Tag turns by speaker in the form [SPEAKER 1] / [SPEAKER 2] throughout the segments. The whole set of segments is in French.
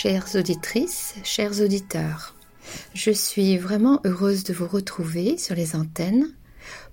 [SPEAKER 1] chères auditrices, chers auditeurs. Je suis vraiment heureuse de vous retrouver sur les antennes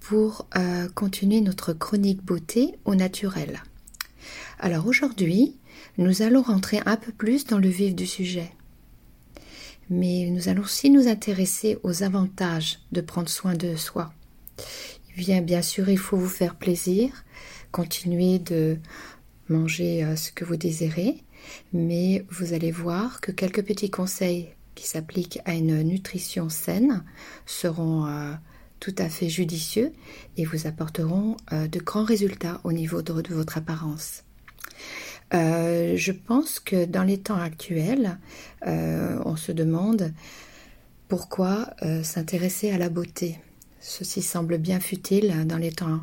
[SPEAKER 1] pour euh, continuer notre chronique beauté au naturel. Alors aujourd'hui, nous allons rentrer un peu plus dans le vif du sujet. Mais nous allons aussi nous intéresser aux avantages de prendre soin de soi. Bien, bien sûr, il faut vous faire plaisir, continuer de manger euh, ce que vous désirez, mais vous allez voir que quelques petits conseils qui s'appliquent à une nutrition saine seront euh, tout à fait judicieux et vous apporteront euh, de grands résultats au niveau de, votre apparence. Euh, je pense que dans les temps actuels, on se demande pourquoi s'intéresser à la beauté. Ceci semble bien futile dans les temps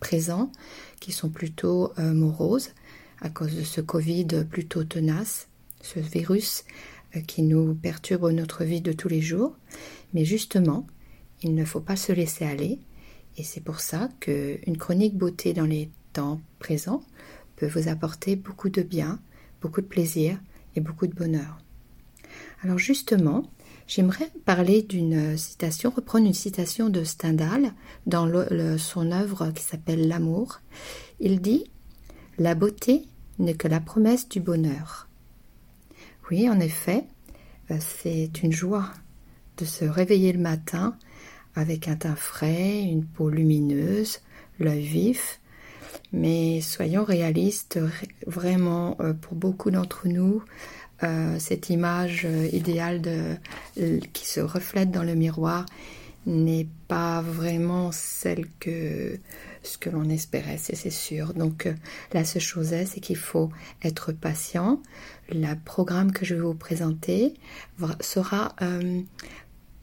[SPEAKER 1] présents, qui sont plutôt moroses à cause de ce Covid plutôt tenace, ce virus euh, qui nous perturbe notre vie de tous les jours. Mais justement, il ne faut pas se laisser aller. Et c'est pour ça qu'une chronique beauté dans les temps présents peut vous apporter beaucoup de bien, beaucoup de plaisir et beaucoup de bonheur. Alors justement, j'aimerais parler d'une citation, reprendre une citation de Stendhal dans son œuvre qui s'appelle L'amour. Il dit la beauté n'est que la promesse du bonheur. Oui, en effet, euh, c'est une joie de se réveiller le matin avec un teint frais, une peau lumineuse, l'œil vif. Mais soyons réalistes, vraiment, euh, pour beaucoup d'entre nous, euh, cette image idéale qui se reflète dans le miroir n'est pas vraiment celle que ce que l'on espérait, c'est sûr. Donc euh, la seule chose est, c'est qu'il faut être patient. Le programme que je vais vous présenter sera euh,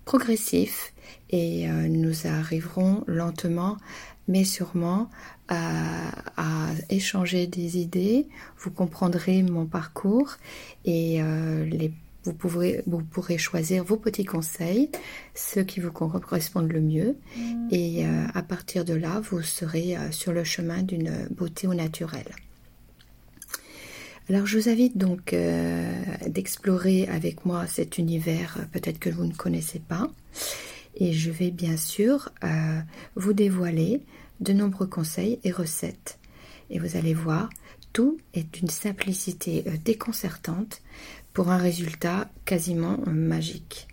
[SPEAKER 1] progressif et euh, nous arriverons lentement mais sûrement à, à, échanger des idées. Vous comprendrez mon parcours et les vous pourrez, vous pourrez choisir vos petits conseils, ceux qui vous correspondent le mieux, mm. et euh, à partir de là, vous serez euh, sur le chemin d'une beauté au naturel. Alors je vous invite donc euh, d'explorer avec moi cet univers peut-être que vous ne connaissez pas, et je vais bien sûr vous dévoiler de nombreux conseils et recettes. Et vous allez voir, tout est d'une simplicité déconcertante pour un résultat quasiment magique.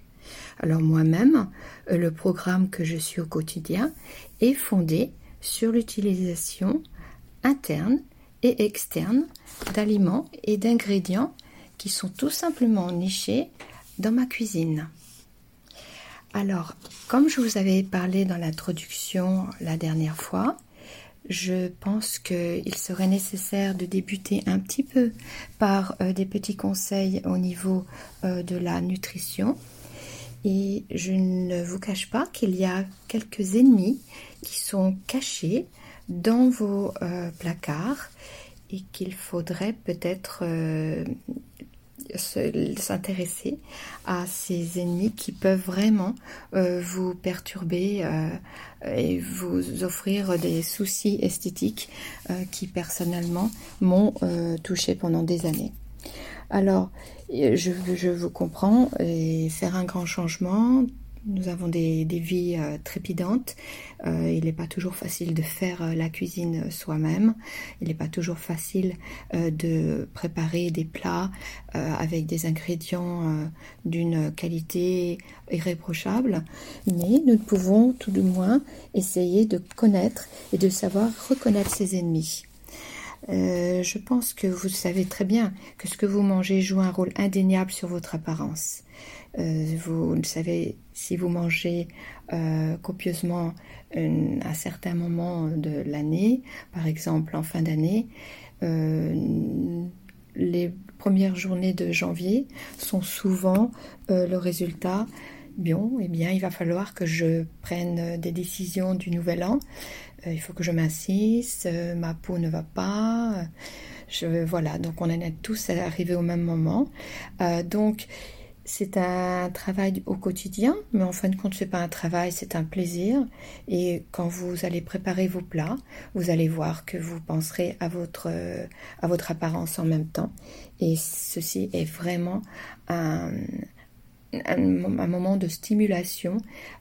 [SPEAKER 1] Alors moi-même, euh, le programme que je suis au quotidien est fondé sur l'utilisation interne et externe d'aliments et d'ingrédients qui sont tout simplement nichés dans ma cuisine. Alors, comme je vous avais parlé dans l'introduction la dernière fois, je pense qu'il serait nécessaire de débuter un petit peu par euh, des petits conseils au niveau euh, de la nutrition. Et je ne vous cache pas qu'il y a quelques ennemis qui sont cachés dans vos euh, placards et qu'il faudrait peut-être s'intéresser à ces ennemis qui peuvent vraiment euh, vous perturber euh, et vous offrir des soucis esthétiques euh, qui personnellement m'ont touché pendant des années. Alors, je, je vous comprends et faire un grand changement nous avons des, vies euh, trépidantes. Euh, il n'est pas toujours facile de faire euh, la cuisine soi-même. Il n'est pas toujours facile de préparer des plats avec des ingrédients d'une qualité irréprochable. Mais nous pouvons tout du moins essayer de connaître et de savoir reconnaître ses ennemis. Je pense que vous savez très bien que ce que vous mangez joue un rôle indéniable sur votre apparence. Euh, vous le savez, si vous mangez euh, copieusement à certains moments de l'année, par exemple en fin d'année, euh, les premières journées de janvier sont souvent le résultat. Bien, eh bien, il va falloir que je prenne des décisions du nouvel an. Il faut que je m'insiste, ma peau ne va pas. Je, voilà, donc on en est tous arrivés au même moment. donc, c'est un travail au quotidien, mais en fin de compte, ce n'est pas un travail, c'est un plaisir. Et quand vous allez préparer vos plats, vous allez voir que vous penserez à votre, à votre apparence en même temps. Et ceci est vraiment un, un, moment de stimulation,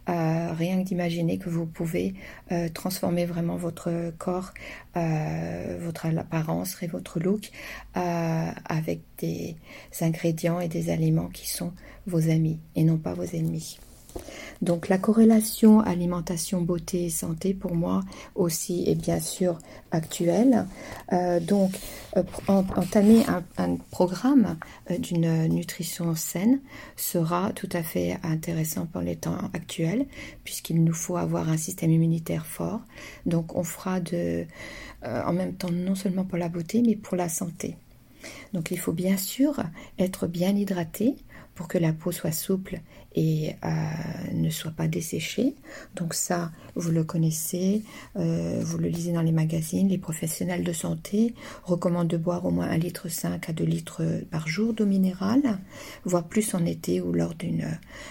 [SPEAKER 1] euh, rien que d'imaginer que vous pouvez euh, transformer vraiment votre corps, euh, votre apparence et votre look avec des ingrédients et des aliments qui sont vos amis et non pas vos ennemis. Donc la corrélation alimentation, beauté et santé pour moi aussi est bien sûr actuelle. Euh, donc euh, entamer un, programme euh, d'une nutrition saine sera tout à fait intéressant pour les temps actuels puisqu'il nous faut avoir un système immunitaire fort. Donc on fera de, en même temps non seulement pour la beauté mais pour la santé. Donc il faut bien sûr être bien hydraté pour que la peau soit souple et euh, ne soit pas desséchée. Donc ça, vous le connaissez, euh, vous le lisez dans les magazines. Les professionnels de santé recommandent de boire au moins 1,5 litre à 2 litres par jour d'eau minérale, voire plus en été ou lors d'une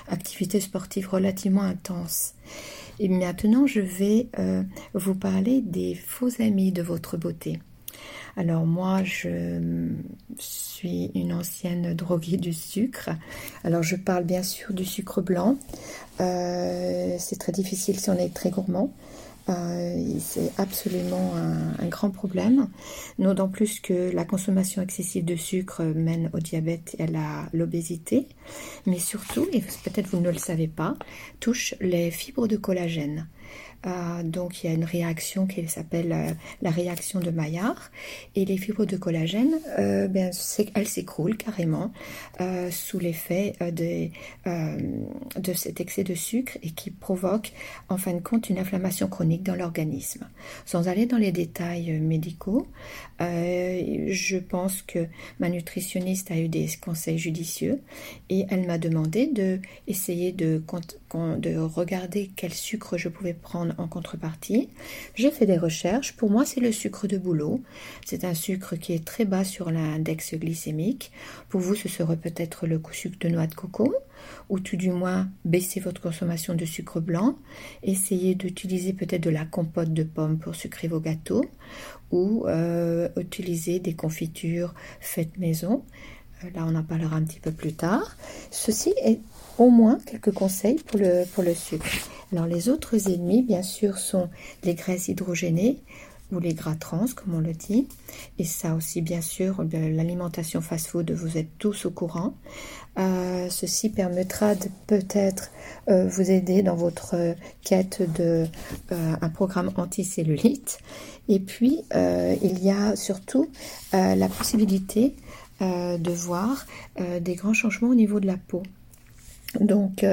[SPEAKER 1] activité sportive relativement intense. Et maintenant, je vais euh, vous parler des faux amis de votre beauté. Alors moi, je suis une ancienne droguée du sucre. Alors je parle bien sûr du sucre blanc. Euh, c'est très difficile si on est très gourmand. Euh, c'est absolument un, grand problème, d'autant plus que la consommation excessive de sucre mène au diabète et à l'obésité, mais surtout, et peut-être vous ne le savez pas, touche les fibres de collagène. Euh, donc il y a une réaction qui s'appelle euh, la réaction de Maillard et les fibres de collagène, euh, ben, elles s'écroulent carrément sous l'effet de, de cet excès de sucre et qui provoque en fin de compte une inflammation chronique dans l'organisme. Sans aller dans les détails médicaux, je pense que ma nutritionniste a eu des conseils judicieux et elle m'a demandé de essayer de, de regarder quel sucre je pouvais prendre en contrepartie. J'ai fait des recherches. Pour moi, c'est le sucre de bouleau. C'est un sucre qui est très bas sur l'index glycémique. Pour vous, ce serait peut-être le sucre de noix de coco ou tout du moins baisser votre consommation de sucre blanc. Essayez d'utiliser peut-être de la compote de pommes pour sucrer vos gâteaux ou euh, utiliser des confitures faites maison. Euh, là, on en parlera un petit peu plus tard. Ceci est au moins quelques conseils pour le, sucre. Alors les autres ennemis, bien sûr, sont les graisses hydrogénées ou les gras trans, comme on le dit. Et ça aussi, bien sûr, l'alimentation fast-food, vous êtes tous au courant. Euh, ceci permettra de peut-être euh, vous aider dans votre quête de euh, un programme anticellulite. Et puis, il y a surtout la possibilité de voir des grands changements au niveau de la peau. Donc,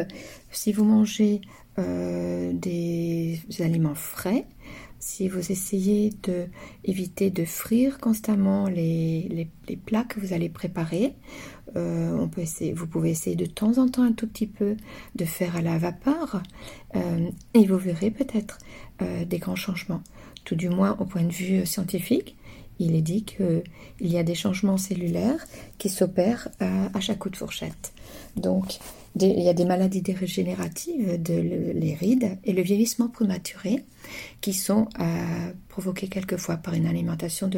[SPEAKER 1] si vous mangez euh, des aliments frais, si vous essayez de de frire constamment les, les, plats que vous allez préparer, euh, on peut essayer, vous pouvez essayer de temps en temps un tout petit peu de faire à la vapeur euh, et vous verrez peut-être des grands changements. Tout du moins au point de vue scientifique, il est dit qu'il y a des changements cellulaires qui s'opèrent à chaque coup de fourchette. Donc, il y a des maladies dégénératives, de, les rides et le vieillissement prématuré qui sont euh, provoqués quelquefois par une alimentation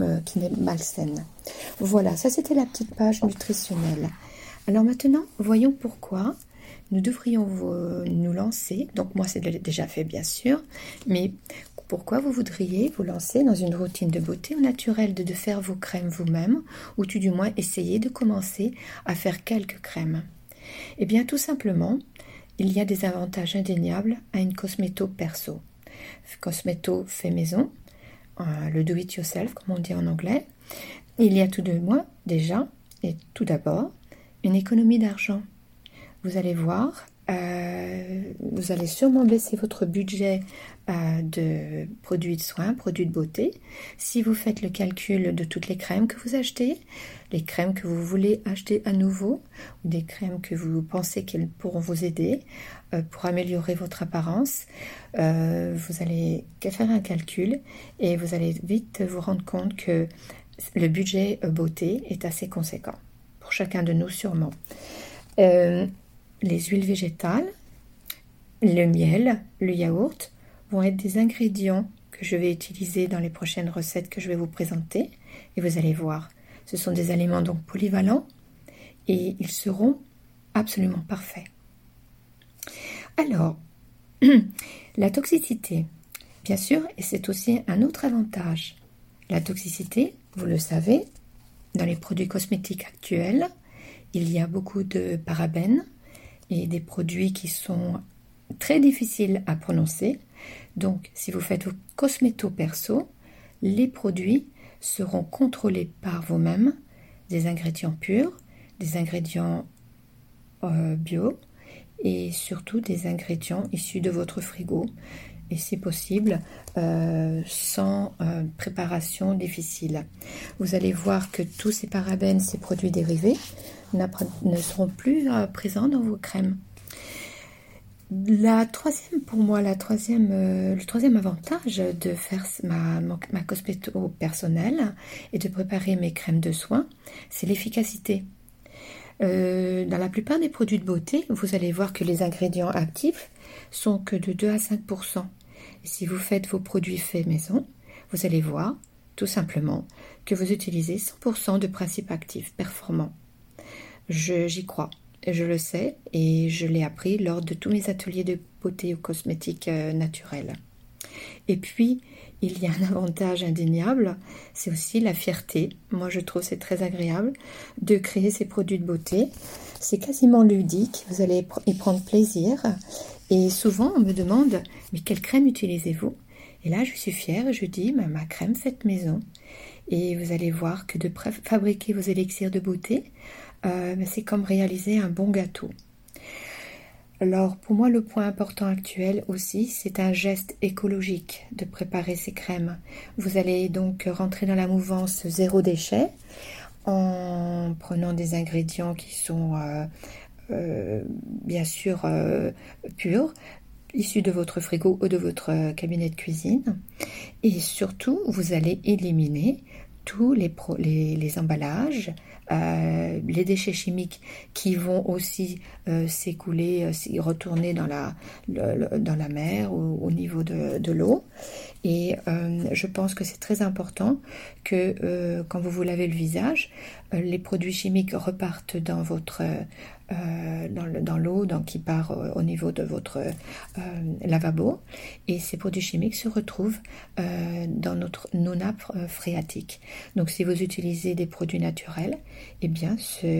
[SPEAKER 1] euh, qui est malsaine. Voilà, ça c'était la petite page nutritionnelle. Alors maintenant, voyons pourquoi nous devrions nous lancer. Donc moi c'est déjà fait bien sûr, mais pourquoi vous voudriez vous lancer dans une routine de beauté au naturel de, de faire vos crèmes vous-même ou tout du moins essayer de commencer à faire quelques crèmes? Eh bien, tout simplement, il y a des avantages indéniables à une cosméto perso. Cosméto fait maison, euh, le do it yourself, comme on dit en anglais. Il y a tout de moins, déjà, et tout d'abord, une économie d'argent. Vous allez voir, euh, vous allez sûrement baisser votre budget euh, de produits de soins, produits de beauté. Si vous faites le calcul de toutes les crèmes que vous achetez, les crèmes que vous voulez acheter à nouveau, ou des crèmes que vous pensez qu'elles pourront vous aider euh, pour améliorer votre apparence, vous allez faire un calcul et vous allez vite vous rendre compte que le budget beauté est assez conséquent. Pour chacun de nous sûrement. Les huiles végétales, le miel, le yaourt vont être des ingrédients que je vais utiliser dans les prochaines recettes que je vais vous présenter. Et vous allez voir, ce sont des aliments donc polyvalents et ils seront absolument parfaits. Alors, la toxicité, bien sûr, et c'est aussi un autre avantage. La toxicité, vous le savez, dans les produits cosmétiques actuels, il y a beaucoup de parabènes et des produits qui sont très difficiles à prononcer. Donc, si vous faites vos cosméto perso, les produits seront contrôlés par vous-même, des ingrédients purs, des ingrédients euh, bio et surtout des ingrédients issus de votre frigo et si possible euh, sans euh, préparation difficile. Vous allez voir que tous ces parabènes, ces produits dérivés ne seront plus présents dans vos crèmes. La troisième, pour moi, la troisième, euh, le troisième avantage de faire ma, ma cosméto personnelle et de préparer mes crèmes de soins, c'est l'efficacité. Euh, dans la plupart des produits de beauté, vous allez voir que les ingrédients actifs sont que de 2 à 5 Et si vous faites vos produits faits maison, vous allez voir tout simplement que vous utilisez 100% de principes actifs performants. J'y crois. Je le sais et je l'ai appris lors de tous mes ateliers de beauté ou cosmétiques euh, naturels. Et puis, il y a un avantage indéniable, c'est aussi la fierté. Moi, je trouve c'est très agréable de créer ces produits de beauté. C'est quasiment ludique, vous allez y prendre plaisir. Et souvent, on me demande, mais quelle crème utilisez-vous? Et là, je suis fière je dis, bah, ma crème faite maison. Et vous allez voir que de fabriquer vos élixirs de beauté, euh, c'est comme réaliser un bon gâteau. Alors pour moi le point important actuel aussi c'est un geste écologique de préparer ces crèmes. Vous allez donc rentrer dans la mouvance zéro déchet en prenant des ingrédients qui sont euh, euh, bien sûr purs, issus de votre frigo ou de votre cabinet de cuisine. Et surtout, vous allez éliminer tous les, les emballages, euh, les déchets chimiques qui vont aussi euh, s'écouler, euh, retourner dans la, dans la mer ou au niveau de, l'eau. Et je pense que c'est très important que quand vous vous lavez le visage, les produits chimiques repartent dans votre euh, dans l'eau dans qui part euh, au niveau de votre euh, lavabo et ces produits chimiques se retrouvent dans notre, nos nappes phréatiques. Donc si vous utilisez des produits naturels, eh bien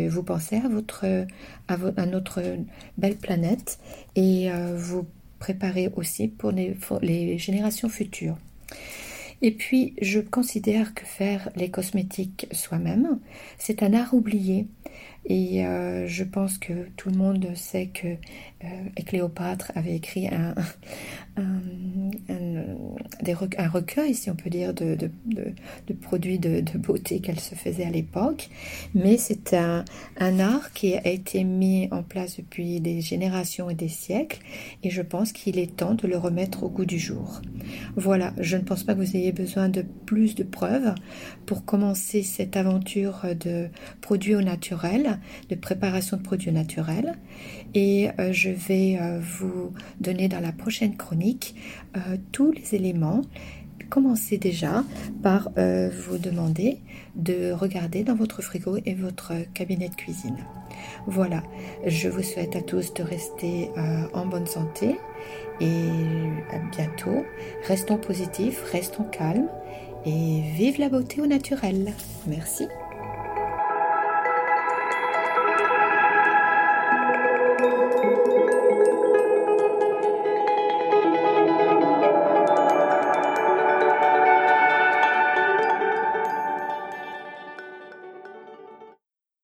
[SPEAKER 1] vous pensez à, votre, à, notre belle planète et vous préparez aussi pour les, générations futures. Et puis, je considère que faire les cosmétiques soi-même, c'est un art oublié. Et euh, je pense que tout le monde sait que euh, Cléopâtre avait écrit un, recueil, si on peut dire, de, produits de, beauté qu'elle se faisait à l'époque. Mais c'est un, art qui a été mis en place depuis des générations et des siècles. Et je pense qu'il est temps de le remettre au goût du jour. Voilà, je ne pense pas que vous ayez besoin de plus de preuves pour commencer cette aventure de produits au naturel de préparation de produits naturels. Et euh, je vais euh, vous donner dans la prochaine chronique euh, les éléments. Commencez déjà par vous demander de regarder dans votre frigo et votre cabinet de cuisine. Voilà, je vous souhaite à tous de rester en bonne santé et à bientôt. Restons positifs, restons calmes et vive la beauté au naturel. Merci.